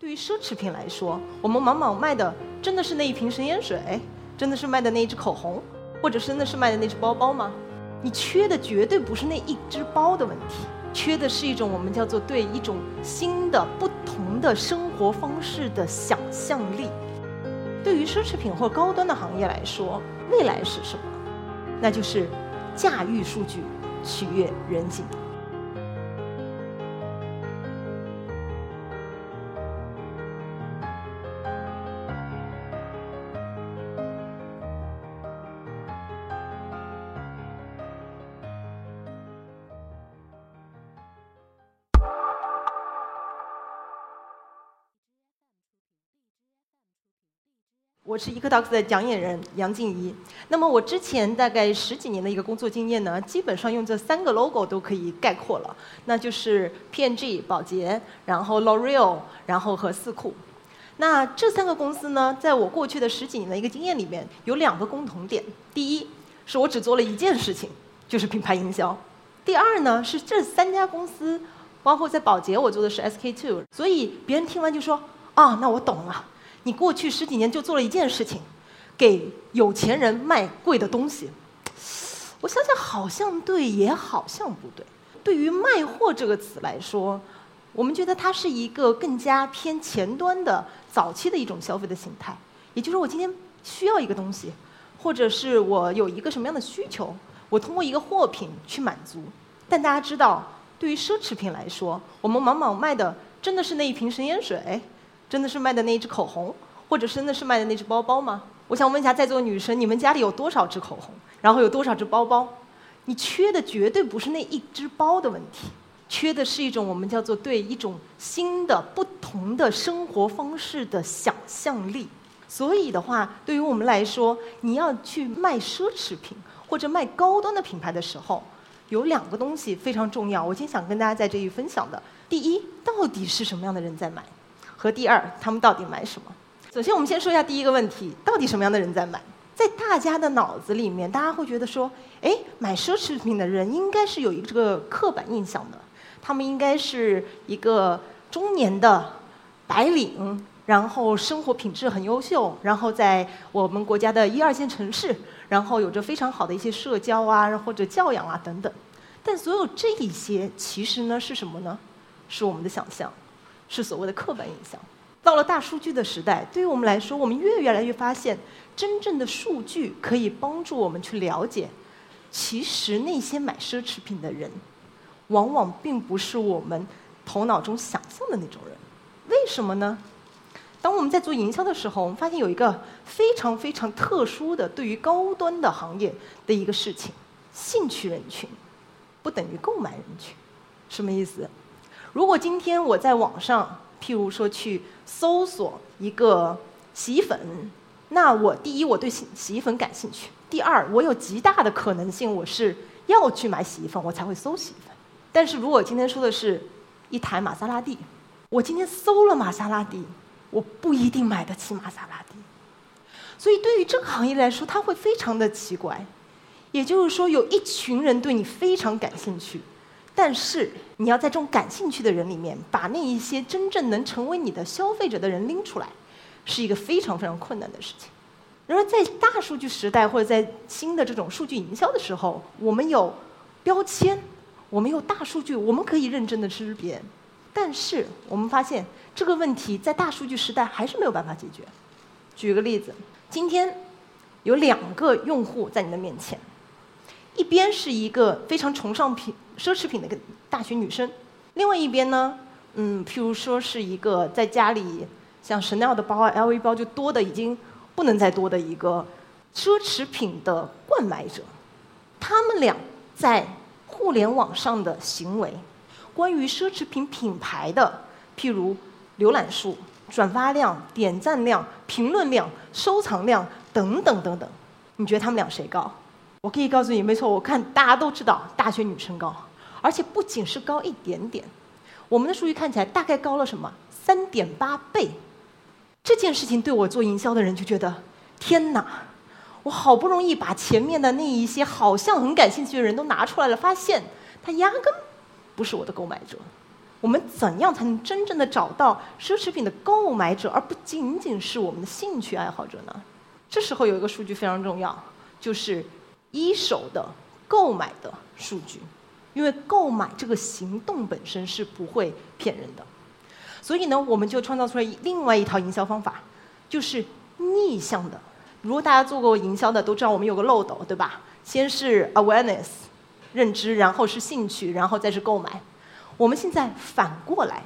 对于奢侈品来说，我们往往卖的真的是那一瓶神仙水，真的是卖的那一支口红，或者真的是卖的那只包包吗？你缺的绝对不是那一只包的问题，缺的是一种我们叫做对一种新的、不同的生活方式的想象力。对于奢侈品或高端的行业来说，未来是什么？那就是驾驭数据，取悦人心。我是 EcoDocs 的讲演人杨静怡。那么我之前大概十几年的一个工作经验呢，基本上用这三个 logo 都可以概括了，那就是 PNG 宝洁，然后 L'Oreal，然后和四库。那这三个公司呢，在我过去的十几年的一个经验里面，有两个共同点：第一，是我只做了一件事情，就是品牌营销；第二呢，是这三家公司，包括在宝洁我做的是 SK two，所以别人听完就说：啊，那我懂了。你过去十几年就做了一件事情，给有钱人卖贵的东西。我想想，好像对，也好像不对。对于“卖货”这个词来说，我们觉得它是一个更加偏前端的早期的一种消费的形态。也就是我今天需要一个东西，或者是我有一个什么样的需求，我通过一个货品去满足。但大家知道，对于奢侈品来说，我们往往卖的真的是那一瓶神仙水。真的是卖的那一支口红，或者真的是卖的那只包包吗？我想问一下在座的女生，你们家里有多少支口红？然后有多少只包包？你缺的绝对不是那一只包的问题，缺的是一种我们叫做对一种新的、不同的生活方式的想象力。所以的话，对于我们来说，你要去卖奢侈品或者卖高端的品牌的时候，有两个东西非常重要。我今天想跟大家在这里分享的，第一，到底是什么样的人在买？和第二，他们到底买什么？首先，我们先说一下第一个问题：到底什么样的人在买？在大家的脑子里面，大家会觉得说，哎，买奢侈品的人应该是有一个这个刻板印象的，他们应该是一个中年的白领，然后生活品质很优秀，然后在我们国家的一二线城市，然后有着非常好的一些社交啊，或者教养啊等等。但所有这一些，其实呢是什么呢？是我们的想象。是所谓的刻板印象。到了大数据的时代，对于我们来说，我们越越来越发现，真正的数据可以帮助我们去了解，其实那些买奢侈品的人，往往并不是我们头脑中想象的那种人。为什么呢？当我们在做营销的时候，我们发现有一个非常非常特殊的对于高端的行业的一个事情：兴趣人群不等于购买人群。什么意思？如果今天我在网上，譬如说去搜索一个洗衣粉，那我第一我对洗洗衣粉感兴趣，第二我有极大的可能性我是要去买洗衣粉，我才会搜洗衣粉。但是如果今天说的是一台玛莎拉蒂，我今天搜了玛莎拉蒂，我不一定买得起玛莎拉蒂。所以对于这个行业来说，它会非常的奇怪。也就是说，有一群人对你非常感兴趣。但是你要在这种感兴趣的人里面，把那一些真正能成为你的消费者的人拎出来，是一个非常非常困难的事情。然而在大数据时代或者在新的这种数据营销的时候，我们有标签，我们有大数据，我们可以认真的识别。但是我们发现这个问题在大数据时代还是没有办法解决。举个例子，今天有两个用户在你的面前。一边是一个非常崇尚品奢侈品的一个大学女生，另外一边呢，嗯，譬如说是一个在家里像 Chanel 的包啊、LV 包就多的已经不能再多的一个奢侈品的惯买者，他们俩在互联网上的行为，关于奢侈品品牌的，譬如浏览数、转发量、点赞量、评论量、收藏量等等等等，你觉得他们俩谁高？我可以告诉你，没错，我看大家都知道，大学女生高，而且不仅是高一点点，我们的数据看起来大概高了什么三点八倍。这件事情对我做营销的人就觉得，天哪！我好不容易把前面的那一些好像很感兴趣的人都拿出来了，发现他压根不是我的购买者。我们怎样才能真正的找到奢侈品的购买者，而不仅仅是我们的兴趣爱好者呢？这时候有一个数据非常重要，就是一手的购买的数据，因为购买这个行动本身是不会骗人的。所以呢，我们就创造出来另外一套营销方法，就是逆向的。如果大家做过营销的都知道，我们有个漏斗，对吧？先是 awareness 认知，然后是兴趣，然后再是购买。我们现在反过来，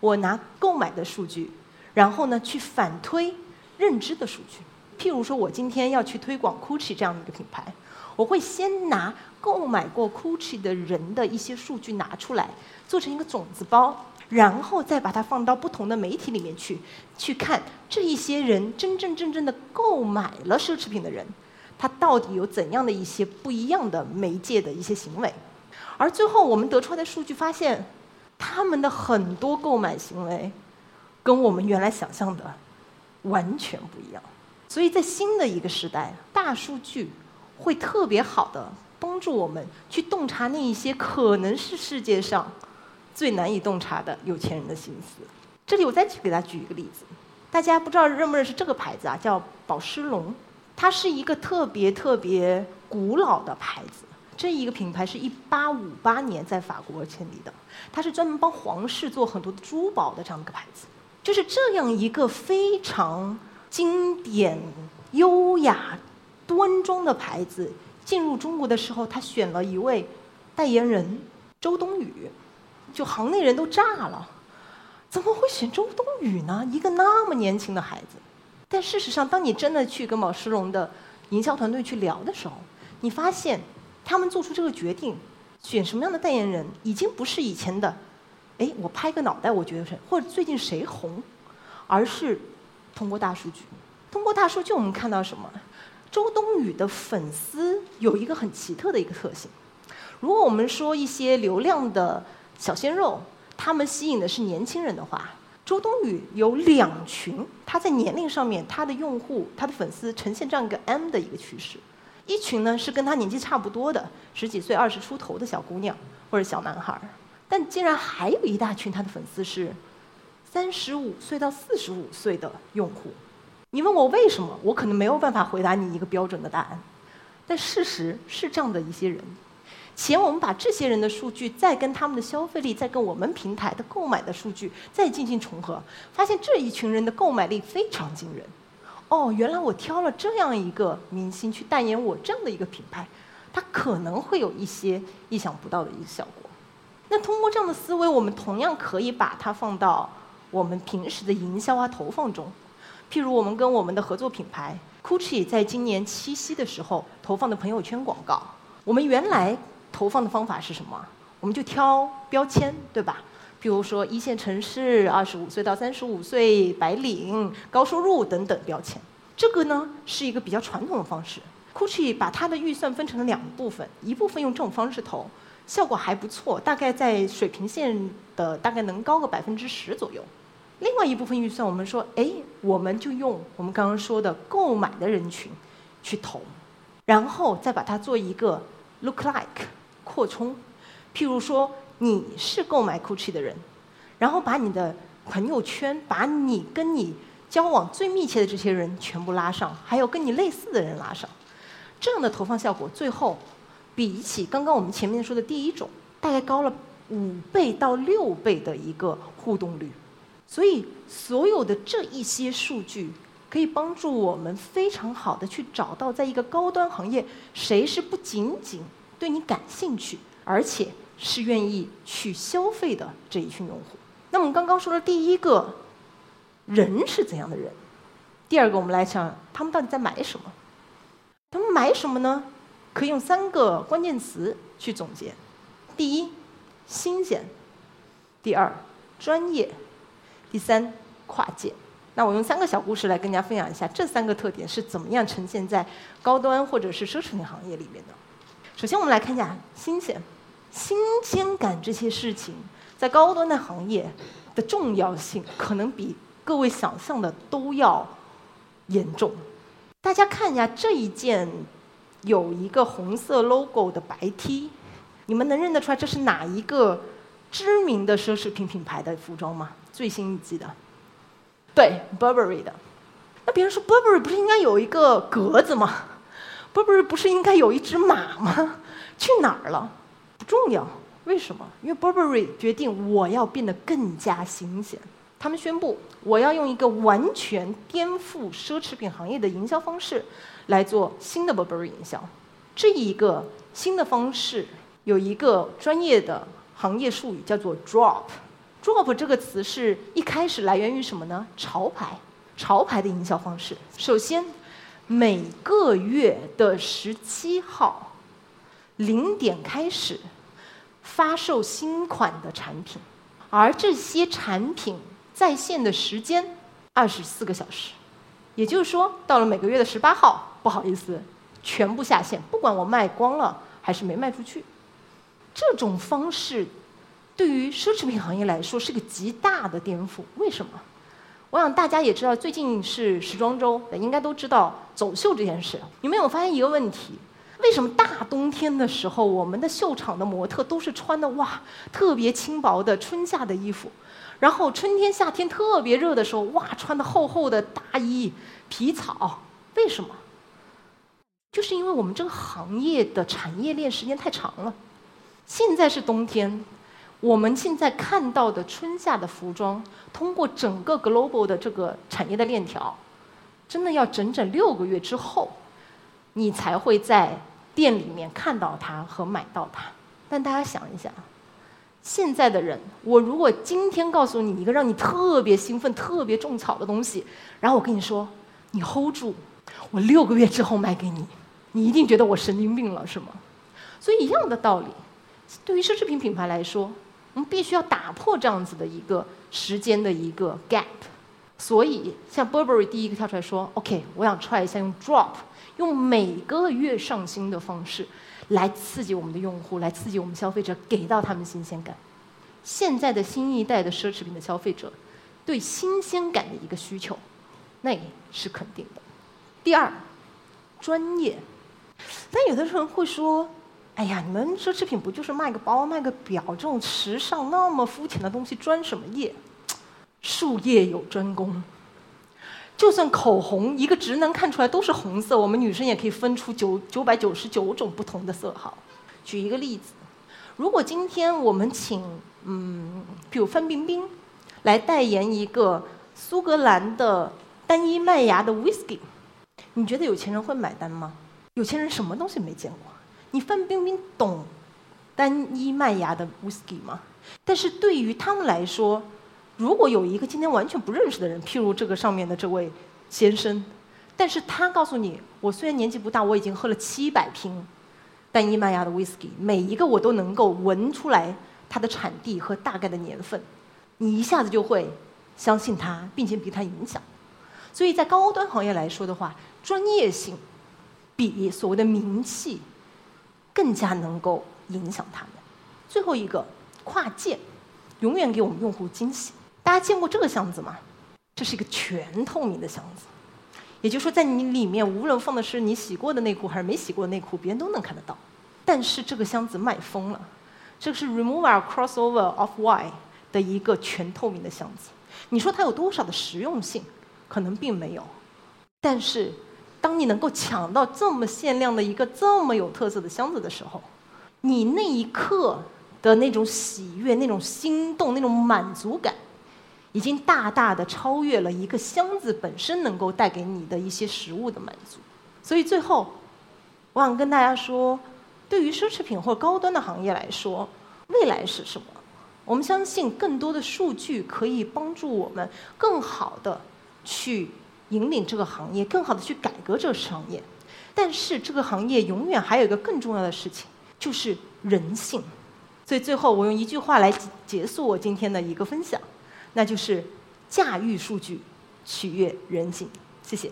我拿购买的数据，然后呢去反推认知的数据。譬如说，我今天要去推广 Gucci 这样的一个品牌，我会先拿购买过 Gucci 的人的一些数据拿出来，做成一个种子包，然后再把它放到不同的媒体里面去，去看这一些人真真正正的购买了奢侈品的人，他到底有怎样的一些不一样的媒介的一些行为。而最后我们得出来的数据发现，他们的很多购买行为，跟我们原来想象的完全不一样。所以在新的一个时代，大数据会特别好的帮助我们去洞察那一些可能是世界上最难以洞察的有钱人的心思。这里我再去给大家举一个例子，大家不知道认不认识这个牌子啊？叫宝诗龙，它是一个特别特别古老的牌子。这一个品牌是一八五八年在法国建立的，它是专门帮皇室做很多珠宝的这样一个牌子。就是这样一个非常经典、优雅、端庄的牌子，进入中国的时候，他选了一位代言人周冬雨，就行内人都炸了，怎么会选周冬雨呢？一个那么年轻的孩子。但事实上，当你真的去跟宝诗龙的营销团队去聊的时候，你发现。他们做出这个决定，选什么样的代言人，已经不是以前的，哎，我拍个脑袋，我觉得是，或者最近谁红，而是通过大数据。通过大数据，我们看到什么？周冬雨的粉丝有一个很奇特的一个特性。如果我们说一些流量的小鲜肉，他们吸引的是年轻人的话，周冬雨有两群，她在年龄上面，她的用户、她的粉丝呈现这样一个 M 的一个趋势。一群呢是跟她年纪差不多的十几岁、二十出头的小姑娘或者小男孩儿，但竟然还有一大群他的粉丝是三十五岁到四十五岁的用户。你问我为什么，我可能没有办法回答你一个标准的答案。但事实是这样的一些人，且我们把这些人的数据再跟他们的消费力，再跟我们平台的购买的数据再进行重合，发现这一群人的购买力非常惊人。哦，原来我挑了这样一个明星去代言我这样的一个品牌，它可能会有一些意想不到的一个效果。那通过这样的思维，我们同样可以把它放到我们平时的营销啊投放中。譬如我们跟我们的合作品牌 Gucci 在今年七夕的时候投放的朋友圈广告，我们原来投放的方法是什么？我们就挑标签，对吧？比如说一线城市、二十五岁到三十五岁、白领、高收入等等标签，这个呢是一个比较传统的方式。Gucci 把它的预算分成了两部分，一部分用这种方式投，效果还不错，大概在水平线的大概能高个百分之十左右。另外一部分预算，我们说，哎，我们就用我们刚刚说的购买的人群去投，然后再把它做一个 look like 扩充，譬如说。你是购买 Gucci 的人，然后把你的朋友圈，把你跟你交往最密切的这些人全部拉上，还有跟你类似的人拉上，这样的投放效果，最后比起刚刚我们前面说的第一种，大概高了五倍到六倍的一个互动率。所以，所有的这一些数据可以帮助我们非常好的去找到，在一个高端行业，谁是不仅仅对你感兴趣，而且。是愿意去消费的这一群用户。那我们刚刚说的第一个人是怎样的人？第二个，我们来想，他们到底在买什么？他们买什么呢？可以用三个关键词去总结：第一，新鲜；第二，专业；第三，跨界。那我用三个小故事来跟大家分享一下，这三个特点是怎么样呈现在高端或者是奢侈品行业里面的。首先，我们来看一下新鲜。新鲜感这些事情，在高端的行业的重要性，可能比各位想象的都要严重。大家看一下这一件有一个红色 logo 的白 T，你们能认得出来这是哪一个知名的奢侈品品牌的服装吗？最新一季的，对，Burberry 的。那别人说 Burberry 不是应该有一个格子吗？Burberry 不是应该有一只马吗？去哪儿了？不重要，为什么？因为 Burberry 决定我要变得更加新鲜。他们宣布我要用一个完全颠覆奢侈品行业的营销方式来做新的 Burberry 营销。这一个新的方式有一个专业的行业术语叫做 Drop。Drop 这个词是一开始来源于什么呢？潮牌，潮牌的营销方式。首先，每个月的十七号零点开始发售新款的产品，而这些产品在线的时间二十四个小时。也就是说，到了每个月的十八号，不好意思，全部下线，不管我卖光了还是没卖出去。这种方式。对于奢侈品行业来说是个极大的颠覆。为什么？我想大家也知道，最近是时装周，应该都知道走秀这件事。你们有发现一个问题？为什么大冬天的时候，我们的秀场的模特都是穿的哇特别轻薄的春夏的衣服，然后春天夏天特别热的时候，哇穿的厚厚的大衣皮草？为什么？就是因为我们这个行业的产业链时间太长了。现在是冬天。我们现在看到的春夏的服装，通过整个 global 的这个产业的链条，真的要整整六个月之后，你才会在店里面看到它和买到它。但大家想一想，现在的人，我如果今天告诉你一个让你特别兴奋、特别种草的东西，然后我跟你说，你 hold 住，我六个月之后卖给你，你一定觉得我神经病了，是吗？所以一样的道理，对于奢侈品品牌来说。我们必须要打破这样子的一个时间的一个 gap，所以像 Burberry 第一个跳出来说，OK，我想 try 一下用 drop，用每个月上新的方式来刺激我们的用户，来刺激我们消费者，给到他们新鲜感。现在的新一代的奢侈品的消费者对新鲜感的一个需求，那也是肯定的。第二，专业，但有的人会说。哎呀，你们奢侈品不就是卖个包、卖个表这种时尚那么肤浅的东西，专什么业？术业有专攻。就算口红，一个直男看出来都是红色，我们女生也可以分出九九百九十九种不同的色号。举一个例子，如果今天我们请嗯，比如范冰冰来代言一个苏格兰的单一麦芽的 whisky，你觉得有钱人会买单吗？有钱人什么东西没见过？你范冰冰懂单一麦芽的 whisky 吗？但是对于他们来说，如果有一个今天完全不认识的人，譬如这个上面的这位先生，但是他告诉你，我虽然年纪不大，我已经喝了七百瓶单一麦芽的 whisky，每一个我都能够闻出来它的产地和大概的年份，你一下子就会相信他，并且被他影响。所以在高端行业来说的话，专业性比所谓的名气。更加能够影响他们。最后一个跨界，永远给我们用户惊喜。大家见过这个箱子吗？这是一个全透明的箱子，也就是说，在你里面无论放的是你洗过的内裤还是没洗过的内裤，别人都能看得到。但是这个箱子卖疯了，这个是 Remover Crossover of Why 的一个全透明的箱子。你说它有多少的实用性？可能并没有，但是。当你能够抢到这么限量的一个这么有特色的箱子的时候，你那一刻的那种喜悦、那种心动、那种满足感，已经大大的超越了一个箱子本身能够带给你的一些实物的满足。所以最后，我想跟大家说，对于奢侈品或高端的行业来说，未来是什么？我们相信更多的数据可以帮助我们更好的去。引领这个行业更好的去改革这个行业，但是这个行业永远还有一个更重要的事情，就是人性。所以最后我用一句话来结束我今天的一个分享，那就是驾驭数据，取悦人性。谢谢。